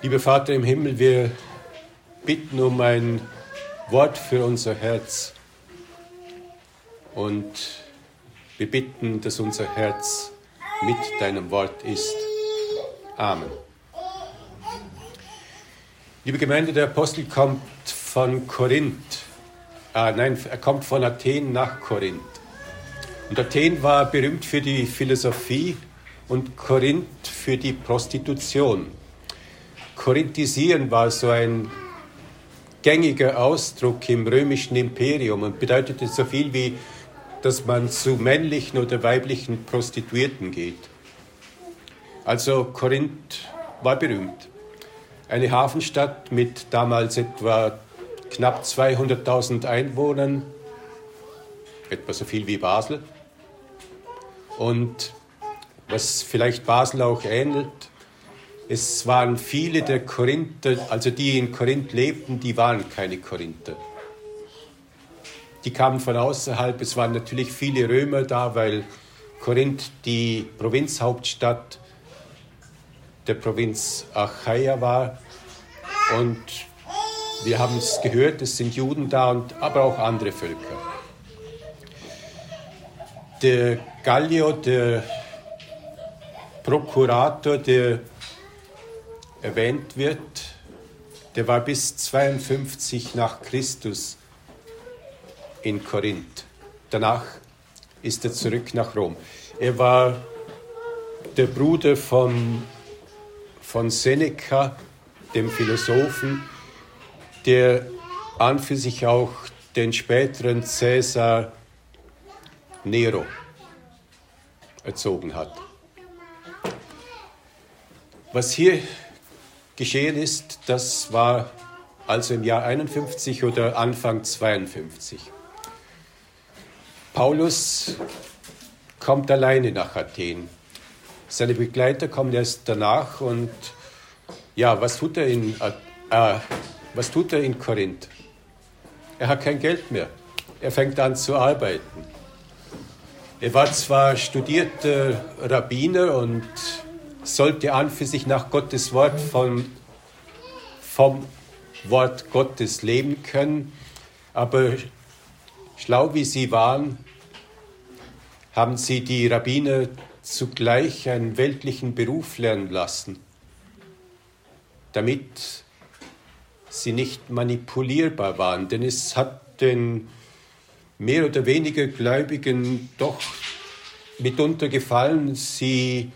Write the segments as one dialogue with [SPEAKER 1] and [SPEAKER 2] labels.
[SPEAKER 1] Lieber Vater im Himmel, wir bitten um ein Wort für unser Herz. Und wir bitten, dass unser Herz mit deinem Wort ist. Amen. Liebe Gemeinde, der Apostel kommt von Korinth. Ah, nein, er kommt von Athen nach Korinth. Und Athen war berühmt für die Philosophie und Korinth für die Prostitution. Korinthisieren war so ein gängiger Ausdruck im römischen Imperium und bedeutete so viel wie, dass man zu männlichen oder weiblichen Prostituierten geht. Also Korinth war berühmt. Eine Hafenstadt mit damals etwa knapp 200.000 Einwohnern, etwa so viel wie Basel. Und was vielleicht Basel auch ähnelt, es waren viele der Korinther, also die in Korinth lebten, die waren keine Korinther. Die kamen von außerhalb. Es waren natürlich viele Römer da, weil Korinth die Provinzhauptstadt der Provinz Achaia war. Und wir haben es gehört, es sind Juden da, und, aber auch andere Völker. Der Gallio, der Prokurator, der erwähnt wird, der war bis 52 nach Christus in Korinth. Danach ist er zurück nach Rom. Er war der Bruder von, von Seneca, dem Philosophen, der an für sich auch den späteren Cäsar Nero erzogen hat. Was hier geschehen ist, das war also im Jahr 51 oder Anfang 52. Paulus kommt alleine nach Athen. Seine Begleiter kommen erst danach und ja, was tut er in, äh, was tut er in Korinth? Er hat kein Geld mehr. Er fängt an zu arbeiten. Er war zwar studierter Rabbiner und sollte an für sich nach Gottes Wort von, vom Wort Gottes leben können, aber schlau wie sie waren, haben sie die Rabbiner zugleich einen weltlichen Beruf lernen lassen, damit sie nicht manipulierbar waren. Denn es hat den mehr oder weniger Gläubigen doch mitunter gefallen, sie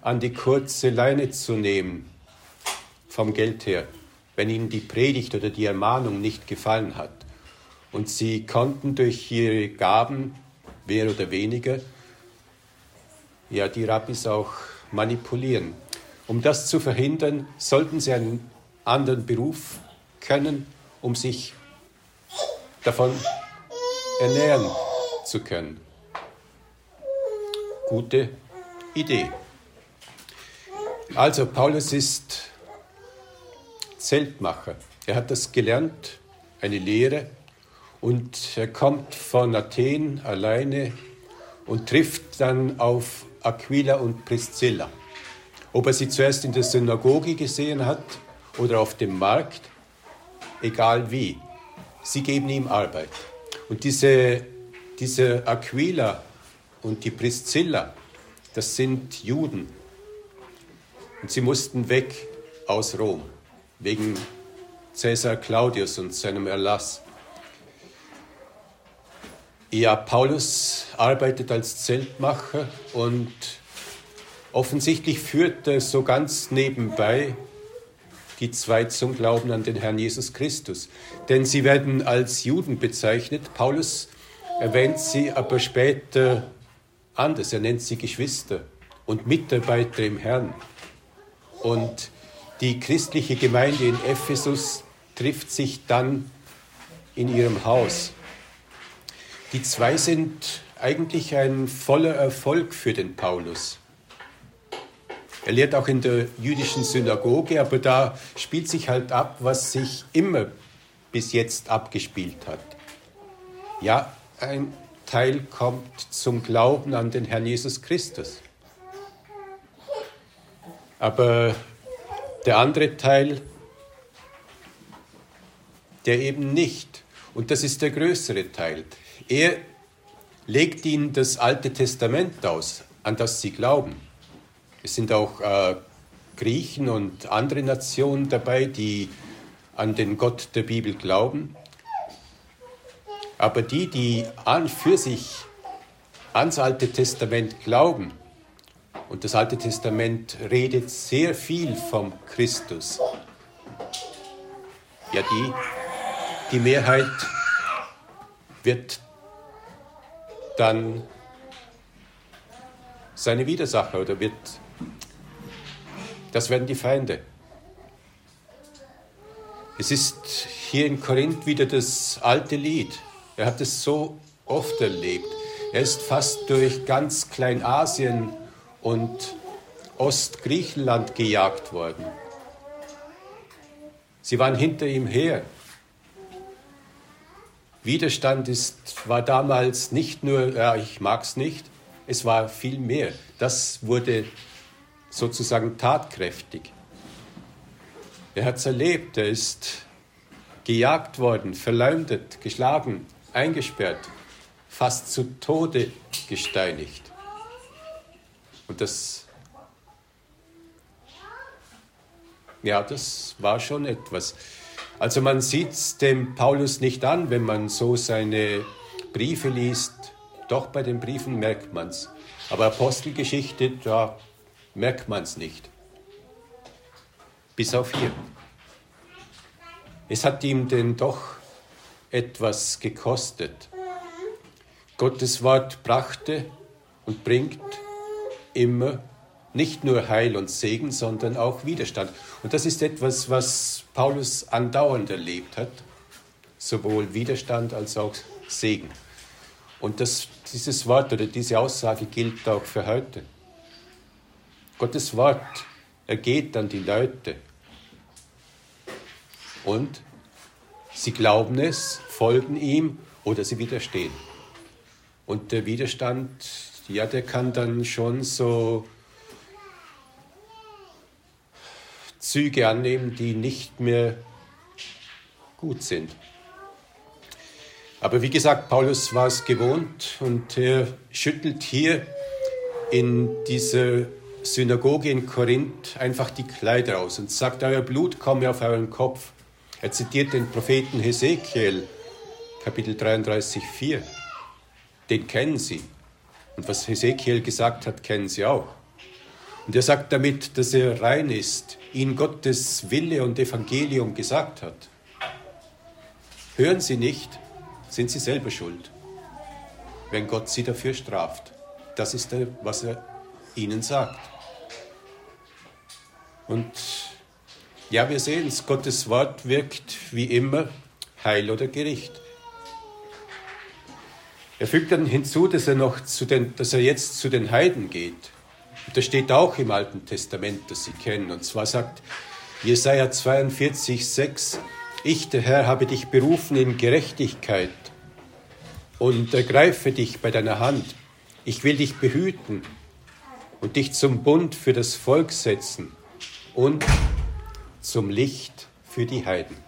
[SPEAKER 1] an die kurze Leine zu nehmen vom Geld her, wenn ihnen die Predigt oder die Ermahnung nicht gefallen hat. Und sie konnten durch ihre Gaben mehr oder weniger, ja, die Rabbis auch manipulieren. Um das zu verhindern, sollten sie einen anderen Beruf können, um sich davon ernähren zu können. Gute Idee. Also, Paulus ist Zeltmacher. Er hat das gelernt, eine Lehre, und er kommt von Athen alleine und trifft dann auf Aquila und Priscilla. Ob er sie zuerst in der Synagoge gesehen hat oder auf dem Markt, egal wie, sie geben ihm Arbeit. Und diese, diese Aquila und die Priscilla, das sind Juden. Und sie mussten weg aus Rom wegen Caesar Claudius und seinem Erlass. Ja, Paulus arbeitet als Zeltmacher und offensichtlich führt er so ganz nebenbei die zwei zum Glauben an den Herrn Jesus Christus. Denn sie werden als Juden bezeichnet. Paulus erwähnt sie aber später anders. Er nennt sie Geschwister und Mitarbeiter im Herrn. Und die christliche Gemeinde in Ephesus trifft sich dann in ihrem Haus. Die zwei sind eigentlich ein voller Erfolg für den Paulus. Er lehrt auch in der jüdischen Synagoge, aber da spielt sich halt ab, was sich immer bis jetzt abgespielt hat. Ja, ein Teil kommt zum Glauben an den Herrn Jesus Christus. Aber Der andere Teil, der eben nicht, und das ist der größere Teil, er legt ihnen das Alte Testament aus, an das sie glauben. Es sind auch äh, Griechen und andere Nationen dabei, die an den Gott der Bibel glauben. Aber die, die an für sich ans Alte Testament glauben, und das Alte Testament redet sehr viel vom Christus, ja, die, die Mehrheit wird dann seine Widersacher oder wird, das werden die Feinde. Es ist hier in Korinth wieder das alte Lied. Er hat es so oft erlebt. Er ist fast durch ganz Kleinasien und Ostgriechenland gejagt worden. Sie waren hinter ihm her. Widerstand ist, war damals nicht nur, ja, ich mag es nicht, es war viel mehr. Das wurde sozusagen tatkräftig. Er hat es erlebt, er ist gejagt worden, verleumdet, geschlagen, eingesperrt, fast zu Tode gesteinigt. Und das, ja, das war schon etwas. Also man sieht es dem Paulus nicht an, wenn man so seine Briefe liest. Doch bei den Briefen merkt man es. Aber Apostelgeschichte, da merkt man es nicht. Bis auf hier. Es hat ihm denn doch etwas gekostet. Gottes Wort brachte und bringt immer nicht nur Heil und Segen, sondern auch Widerstand. Und das ist etwas, was Paulus andauernd erlebt hat, sowohl Widerstand als auch Segen. Und das, dieses Wort oder diese Aussage gilt auch für heute. Gottes Wort ergeht an die Leute und sie glauben es, folgen ihm oder sie widerstehen. Und der Widerstand, ja, der kann dann schon so Züge annehmen, die nicht mehr gut sind. Aber wie gesagt, Paulus war es gewohnt und er schüttelt hier in dieser Synagoge in Korinth einfach die Kleider aus und sagt, euer Blut komme auf euren Kopf. Er zitiert den Propheten Hesekiel, Kapitel 33, 4. Den kennen sie. Und was Hesekiel gesagt hat, kennen sie auch. Und er sagt damit, dass er rein ist, ihn Gottes Wille und Evangelium gesagt hat. Hören Sie nicht, sind Sie selber schuld, wenn Gott Sie dafür straft. Das ist, was er Ihnen sagt. Und ja, wir sehen es, Gottes Wort wirkt wie immer Heil oder Gericht. Er fügt dann hinzu, dass er, noch zu den, dass er jetzt zu den Heiden geht. Und das steht auch im Alten Testament, das Sie kennen. Und zwar sagt Jesaja 42, 6, Ich, der Herr, habe dich berufen in Gerechtigkeit und ergreife dich bei deiner Hand. Ich will dich behüten und dich zum Bund für das Volk setzen und zum Licht für die Heiden.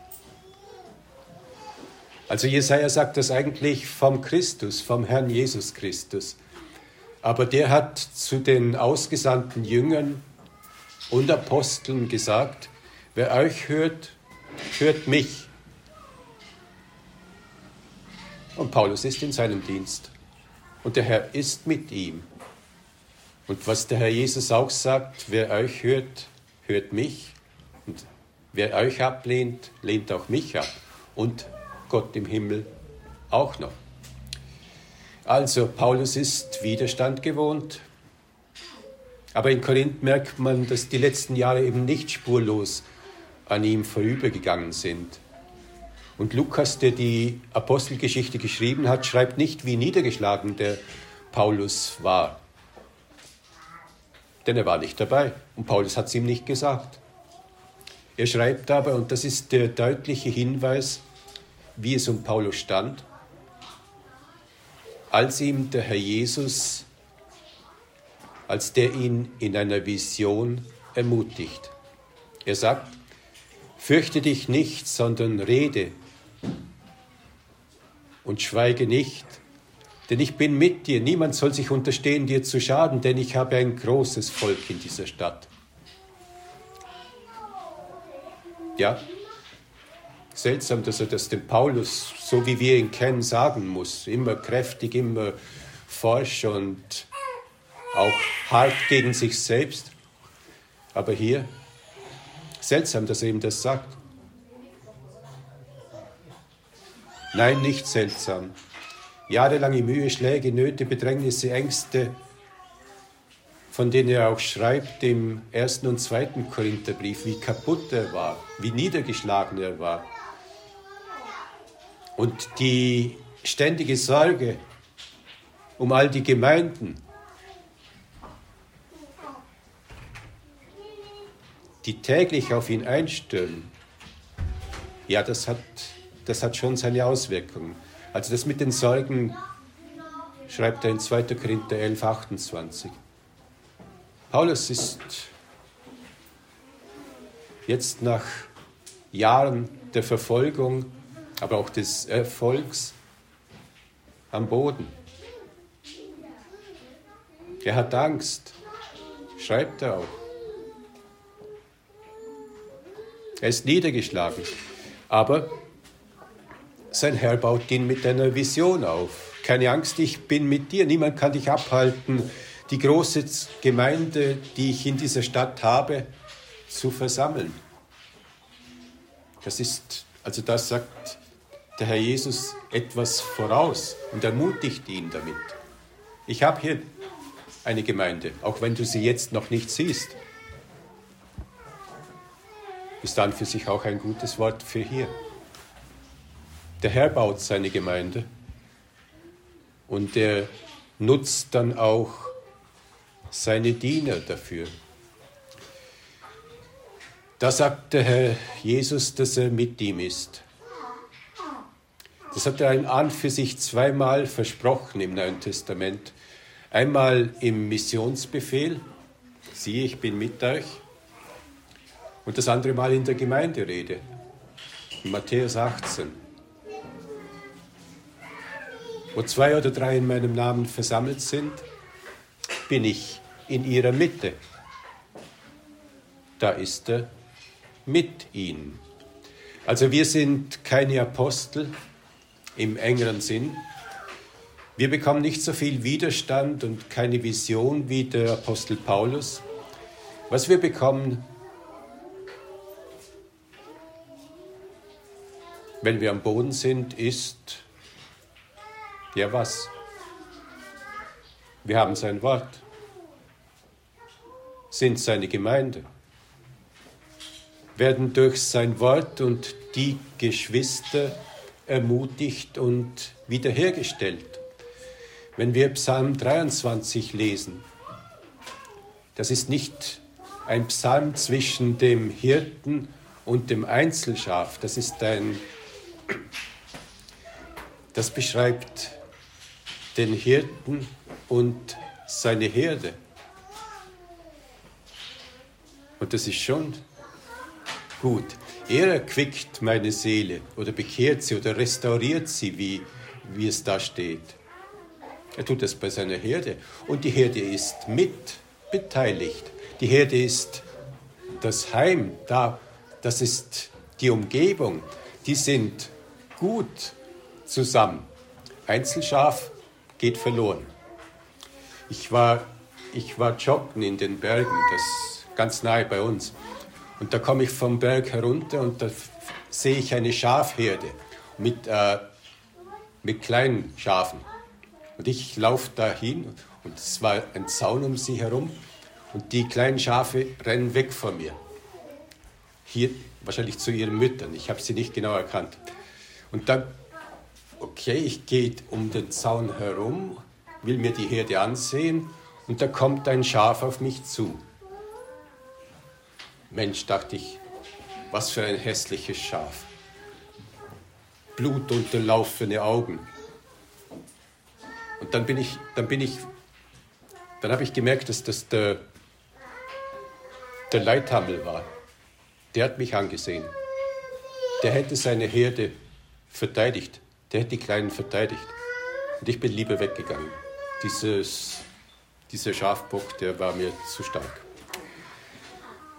[SPEAKER 1] Also Jesaja sagt das eigentlich vom Christus, vom Herrn Jesus Christus. Aber der hat zu den ausgesandten Jüngern und Aposteln gesagt, wer euch hört, hört mich. Und Paulus ist in seinem Dienst. Und der Herr ist mit ihm. Und was der Herr Jesus auch sagt, wer euch hört, hört mich. Und wer euch ablehnt, lehnt auch mich ab. Und Gott im Himmel auch noch. Also Paulus ist Widerstand gewohnt. Aber in Korinth merkt man, dass die letzten Jahre eben nicht spurlos an ihm vorübergegangen sind. Und Lukas, der die Apostelgeschichte geschrieben hat, schreibt nicht, wie niedergeschlagen der Paulus war. Denn er war nicht dabei und Paulus hat es ihm nicht gesagt. Er schreibt aber, und das ist der deutliche Hinweis, wie es um Paulus stand, als ihm der Herr Jesus, als der ihn in einer Vision ermutigt. Er sagt, fürchte dich nicht, sondern rede und schweige nicht, denn ich bin mit dir. Niemand soll sich unterstehen, dir zu schaden, denn ich habe ein großes Volk in dieser Stadt. Ja, seltsam, dass er das dem Paulus, so wie wir ihn kennen, sagen muss. Immer kräftig, immer forsch und auch hart gegen sich selbst. Aber hier, seltsam, dass er ihm das sagt. Nein, nicht seltsam. Jahrelange Mühe, Schläge, Nöte, Bedrängnisse, Ängste, von denen er auch schreibt im ersten und zweiten Korintherbrief, wie kaputt er war, wie niedergeschlagen er war. Und die ständige Sorge um all die Gemeinden, die täglich auf ihn einstürmen, ja, das hat, das hat schon seine Auswirkungen. Also das mit den Sorgen schreibt er in 2. Korinther 11, 28. Paulus ist jetzt nach Jahren der Verfolgung, aber auch des Erfolgs am Boden. Er hat Angst, schreibt er auch. Er ist niedergeschlagen, aber sein Herr baut ihn mit einer Vision auf. Keine Angst, ich bin mit dir, niemand kann dich abhalten die große Gemeinde, die ich in dieser Stadt habe, zu versammeln. Das ist, also das sagt der Herr Jesus etwas voraus und ermutigt ihn damit. Ich habe hier eine Gemeinde, auch wenn du sie jetzt noch nicht siehst. Ist dann für sich auch ein gutes Wort für hier. Der Herr baut seine Gemeinde und er nutzt dann auch seine Diener dafür. Da sagt der Herr Jesus, dass er mit ihm ist. Das hat er an für sich zweimal versprochen im Neuen Testament. Einmal im Missionsbefehl, siehe, ich bin mit euch, und das andere Mal in der Gemeinderede, in Matthäus 18. Wo zwei oder drei in meinem Namen versammelt sind, bin ich in ihrer Mitte. Da ist er mit ihnen. Also wir sind keine Apostel im engeren Sinn. Wir bekommen nicht so viel Widerstand und keine Vision wie der Apostel Paulus. Was wir bekommen, wenn wir am Boden sind, ist, ja was? Wir haben sein Wort, sind seine Gemeinde, werden durch sein Wort und die Geschwister ermutigt und wiederhergestellt. Wenn wir Psalm 23 lesen, das ist nicht ein Psalm zwischen dem Hirten und dem Einzelschaf, das ist ein, das beschreibt den Hirten und seine Herde. Und das ist schon gut. Er erquickt meine Seele oder bekehrt sie oder restauriert sie, wie, wie es da steht. Er tut das bei seiner Herde. Und die Herde ist mit beteiligt. Die Herde ist das Heim, da, das ist die Umgebung. Die sind gut zusammen. Einzelschaf geht verloren. Ich war, ich war joggen in den Bergen, das ganz nahe bei uns. Und da komme ich vom Berg herunter und da sehe ich eine Schafherde mit, äh, mit kleinen Schafen. Und ich laufe dahin und es war ein Zaun um sie herum und die kleinen Schafe rennen weg von mir. Hier wahrscheinlich zu ihren Müttern. Ich habe sie nicht genau erkannt. Und dann, okay, ich gehe um den Zaun herum will mir die Herde ansehen und da kommt ein Schaf auf mich zu. Mensch, dachte ich, was für ein hässliches Schaf. Blutunterlaufene Augen. Und dann bin ich, dann bin ich, dann habe ich gemerkt, dass das der, der Leithammel war. der hat mich angesehen. Der hätte seine Herde verteidigt. Der hätte die Kleinen verteidigt. Und ich bin lieber weggegangen. Dieses, dieser Schafbock, der war mir zu stark.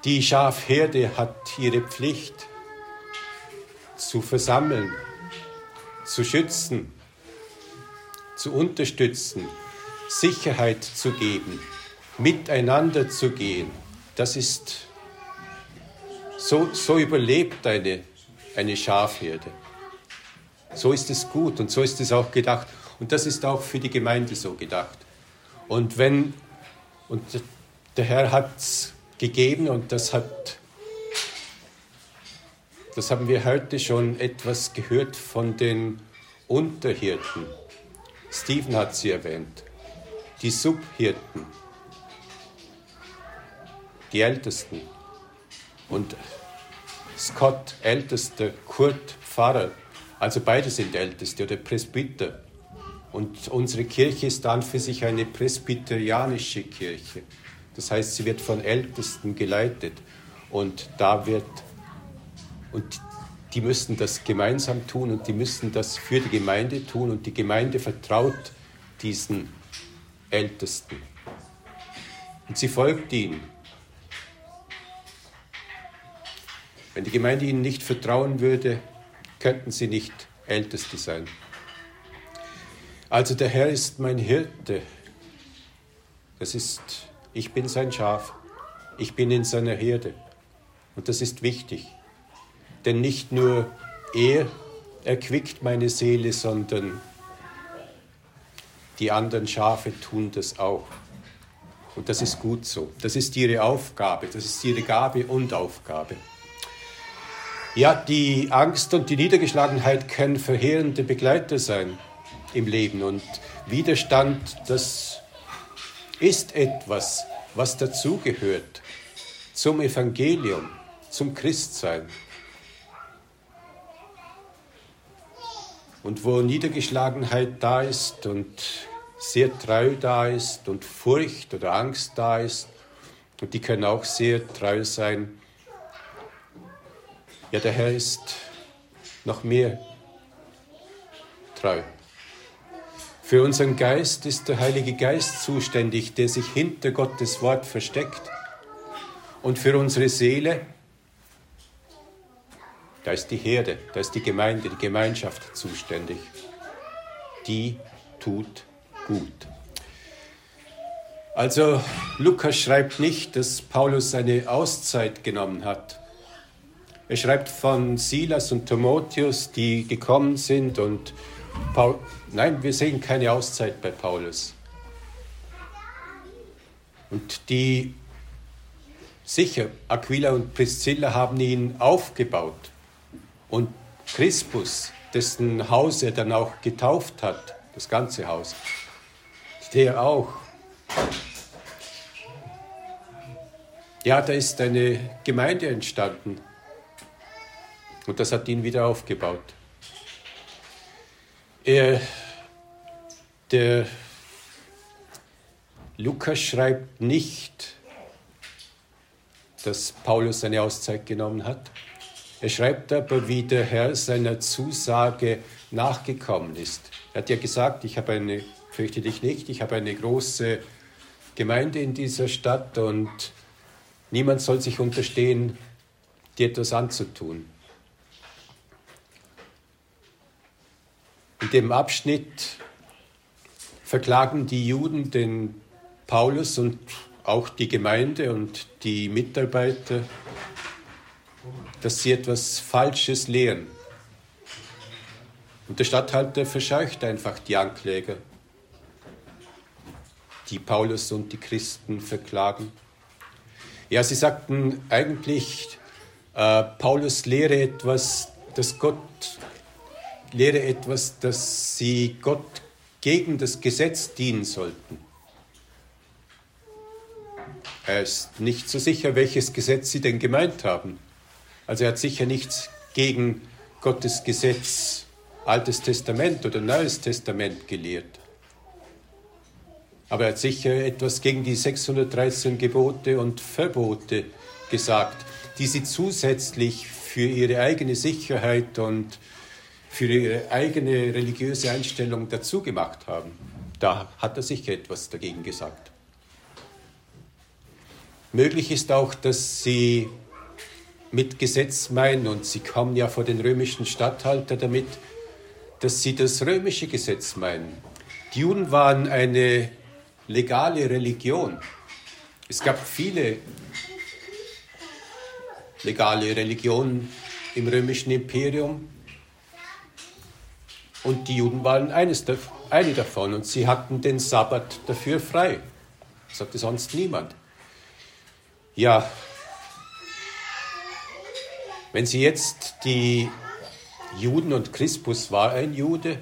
[SPEAKER 1] Die Schafherde hat ihre Pflicht zu versammeln, zu schützen, zu unterstützen, Sicherheit zu geben, miteinander zu gehen. Das ist, so, so überlebt eine, eine Schafherde. So ist es gut und so ist es auch gedacht. Und das ist auch für die Gemeinde so gedacht. Und wenn, und der Herr hat es gegeben und das hat, das haben wir heute schon etwas gehört von den Unterhirten. Stephen hat sie erwähnt. Die Subhirten, die Ältesten. Und Scott, Ältester, Kurt, Pfarrer. Also beide sind Älteste oder Presbyter. Und unsere Kirche ist dann für sich eine presbyterianische Kirche. Das heißt, sie wird von Ältesten geleitet. Und da wird, und die müssen das gemeinsam tun und die müssen das für die Gemeinde tun und die Gemeinde vertraut diesen Ältesten. Und sie folgt ihnen. Wenn die Gemeinde ihnen nicht vertrauen würde, könnten sie nicht Älteste sein. Also der Herr ist mein Hirte. Das ist, ich bin sein Schaf. Ich bin in seiner Herde. Und das ist wichtig. Denn nicht nur er erquickt meine Seele, sondern die anderen Schafe tun das auch. Und das ist gut so. Das ist ihre Aufgabe. Das ist ihre Gabe und Aufgabe. Ja, die Angst und die Niedergeschlagenheit können verheerende Begleiter sein im Leben. Und Widerstand, das ist etwas, was dazugehört zum Evangelium, zum Christsein. Und wo Niedergeschlagenheit da ist und sehr treu da ist und Furcht oder Angst da ist, und die können auch sehr treu sein, ja, der Herr ist noch mehr treu. Für unseren Geist ist der Heilige Geist zuständig, der sich hinter Gottes Wort versteckt. Und für unsere Seele, da ist die Herde, da ist die Gemeinde, die Gemeinschaft zuständig. Die tut gut. Also Lukas schreibt nicht, dass Paulus eine Auszeit genommen hat. Er schreibt von Silas und Timotheus, die gekommen sind und Paul, nein, wir sehen keine Auszeit bei Paulus. Und die, sicher, Aquila und Priscilla haben ihn aufgebaut. Und Crispus, dessen Haus er dann auch getauft hat, das ganze Haus, der auch. Ja, da ist eine Gemeinde entstanden und das hat ihn wieder aufgebaut. Er, der Lukas schreibt nicht, dass Paulus seine Auszeit genommen hat. Er schreibt aber, wie der Herr seiner Zusage nachgekommen ist. Er hat ja gesagt, ich habe eine, fürchte dich nicht, ich habe eine große Gemeinde in dieser Stadt und niemand soll sich unterstehen, dir etwas anzutun. In dem Abschnitt verklagen die Juden den Paulus und auch die Gemeinde und die Mitarbeiter, dass sie etwas Falsches lehren. Und der Statthalter verscheucht einfach die Ankläger, die Paulus und die Christen verklagen. Ja, sie sagten eigentlich, äh, Paulus lehre etwas, das Gott lehre etwas, dass sie Gott gegen das Gesetz dienen sollten. Er ist nicht so sicher, welches Gesetz sie denn gemeint haben. Also er hat sicher nichts gegen Gottes Gesetz, Altes Testament oder Neues Testament gelehrt. Aber er hat sicher etwas gegen die 613 Gebote und Verbote gesagt. die sie zusätzlich für ihre eigene Sicherheit und für ihre eigene religiöse Einstellung dazu gemacht haben. Da hat er sich etwas dagegen gesagt. Möglich ist auch, dass sie mit Gesetz meinen, und sie kommen ja vor den römischen Statthalter damit, dass sie das römische Gesetz meinen. Die Juden waren eine legale Religion. Es gab viele legale Religionen im römischen Imperium und die Juden waren eines, eine davon und sie hatten den Sabbat dafür frei. Das hatte sonst niemand. Ja, wenn Sie jetzt die Juden und Crispus war ein Jude,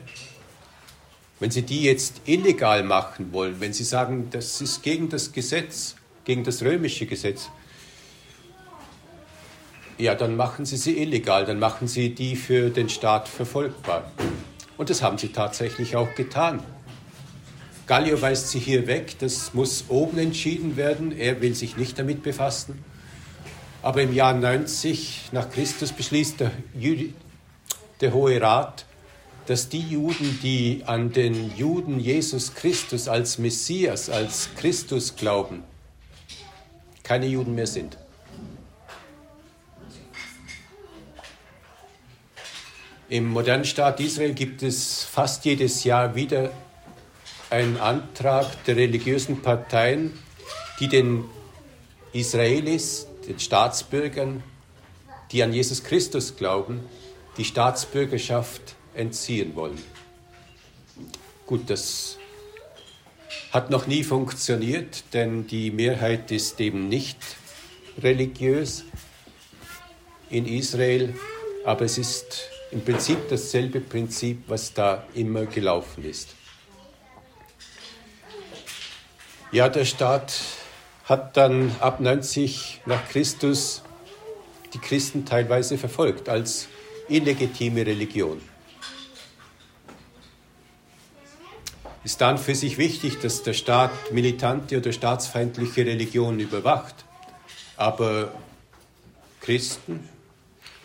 [SPEAKER 1] wenn Sie die jetzt illegal machen wollen, wenn Sie sagen, das ist gegen das Gesetz, gegen das römische Gesetz, ja, dann machen Sie sie illegal, dann machen Sie die für den Staat verfolgbar. Und das haben Sie tatsächlich auch getan. Gallio weist sie hier weg, das muss oben entschieden werden, er will sich nicht damit befassen. Aber im Jahr 90 nach Christus beschließt der, Jü der Hohe Rat, dass die Juden, die an den Juden Jesus Christus als Messias, als Christus glauben, keine Juden mehr sind. Im modernen Staat Israel gibt es fast jedes Jahr wieder ein Antrag der religiösen Parteien, die den Israelis, den Staatsbürgern, die an Jesus Christus glauben, die Staatsbürgerschaft entziehen wollen. Gut, das hat noch nie funktioniert, denn die Mehrheit ist eben nicht religiös in Israel, aber es ist im Prinzip dasselbe Prinzip, was da immer gelaufen ist. Ja, der Staat hat dann ab 90 nach Christus die Christen teilweise verfolgt als illegitime Religion. Ist dann für sich wichtig, dass der Staat militante oder staatsfeindliche Religionen überwacht. Aber Christen,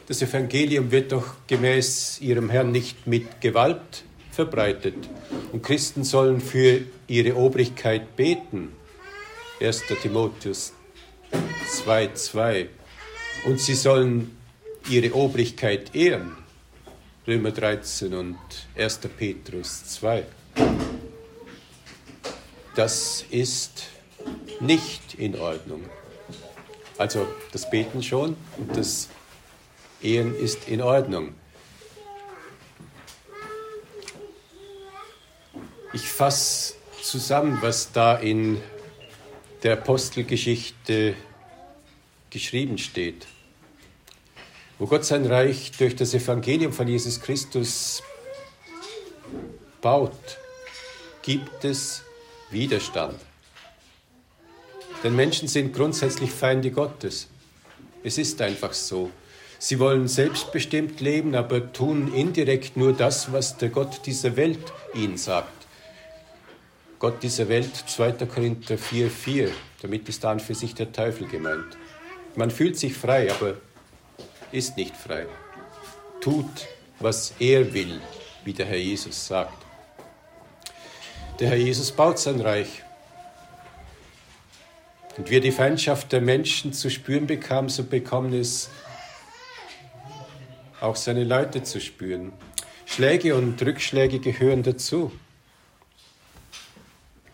[SPEAKER 1] das Evangelium wird doch gemäß ihrem Herrn nicht mit Gewalt verbreitet. Und Christen sollen für ihre Obrigkeit beten. 1. Timotheus 2,2. Und sie sollen ihre Obrigkeit ehren. Römer 13 und 1. Petrus 2. Das ist nicht in Ordnung. Also das Beten schon und das Ehen ist in Ordnung. Ich fasse zusammen, was da in der Apostelgeschichte geschrieben steht. Wo Gott sein Reich durch das Evangelium von Jesus Christus baut, gibt es Widerstand. Denn Menschen sind grundsätzlich Feinde Gottes. Es ist einfach so. Sie wollen selbstbestimmt leben, aber tun indirekt nur das, was der Gott dieser Welt ihnen sagt. Gott dieser Welt, 2. Korinther 4, 4. Damit ist dann für sich der Teufel gemeint. Man fühlt sich frei, aber ist nicht frei. Tut, was er will, wie der Herr Jesus sagt. Der Herr Jesus baut sein Reich. Und wir die Feindschaft der Menschen zu spüren bekamen, so bekommen es auch seine Leute zu spüren. Schläge und Rückschläge gehören dazu.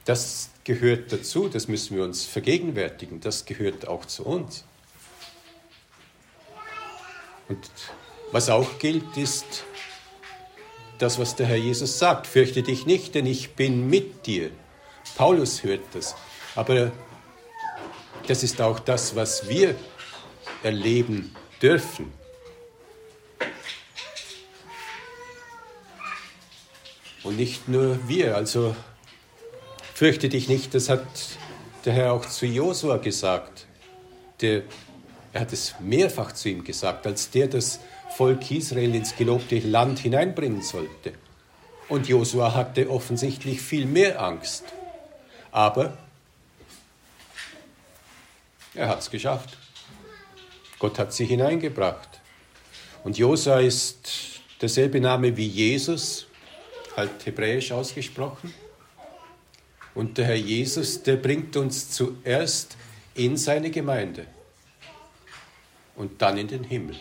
[SPEAKER 1] Das gehört dazu, das müssen wir uns vergegenwärtigen, das gehört auch zu uns. Und was auch gilt, ist das, was der Herr Jesus sagt. Fürchte dich nicht, denn ich bin mit dir. Paulus hört das. Aber das ist auch das, was wir erleben dürfen. Und nicht nur wir. Also Fürchte dich nicht, das hat der Herr auch zu Josua gesagt. Der, er hat es mehrfach zu ihm gesagt, als der das Volk Israel ins gelobte Land hineinbringen sollte. Und Josua hatte offensichtlich viel mehr Angst. Aber er hat es geschafft. Gott hat sie hineingebracht. Und Josa ist derselbe Name wie Jesus, halt hebräisch ausgesprochen. Und der Herr Jesus, der bringt uns zuerst in seine Gemeinde und dann in den Himmel.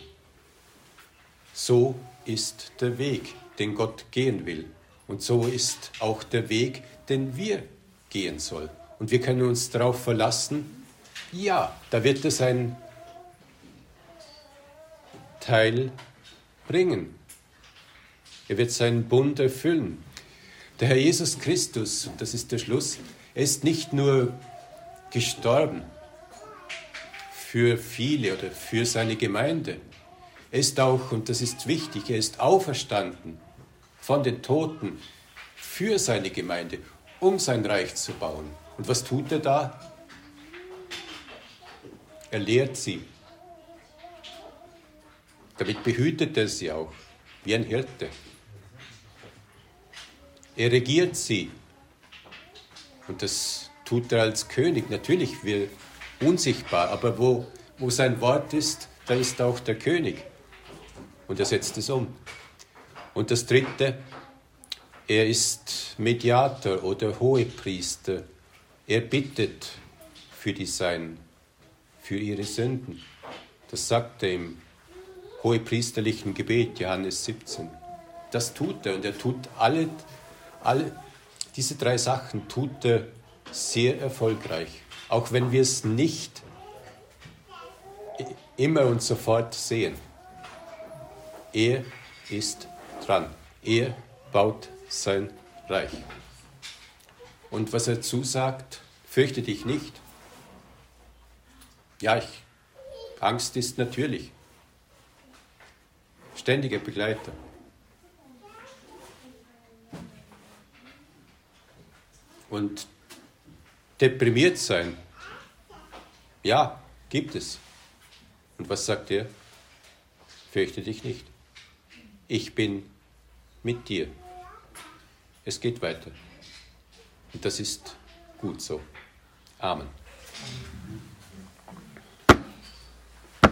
[SPEAKER 1] So ist der Weg, den Gott gehen will. Und so ist auch der Weg, den wir gehen sollen. Und wir können uns darauf verlassen, ja, da wird es ein Teil bringen. Er wird seinen Bund erfüllen. Der Herr Jesus Christus, das ist der Schluss, er ist nicht nur gestorben für viele oder für seine Gemeinde. Er ist auch, und das ist wichtig, er ist auferstanden von den Toten für seine Gemeinde, um sein Reich zu bauen. Und was tut er da? Er lehrt sie. Damit behütet er sie auch, wie ein Hirte. Er regiert sie. Und das tut er als König. Natürlich wir unsichtbar, aber wo, wo sein Wort ist, da ist auch der König. Und er setzt es um. Und das Dritte, er ist Mediator oder Hohepriester. Er bittet für die Sein, für ihre Sünden. Das sagt er im hohepriesterlichen Gebet, Johannes 17. Das tut er und er tut alle alle diese drei Sachen tut er sehr erfolgreich, auch wenn wir es nicht immer und sofort sehen. Er ist dran. Er baut sein Reich. Und was er zusagt, fürchte dich nicht. Ja, ich, Angst ist natürlich. Ständiger Begleiter. Und deprimiert sein. Ja, gibt es. Und was sagt er? Fürchte dich nicht. Ich bin mit dir. Es geht weiter. Und das ist gut so. Amen.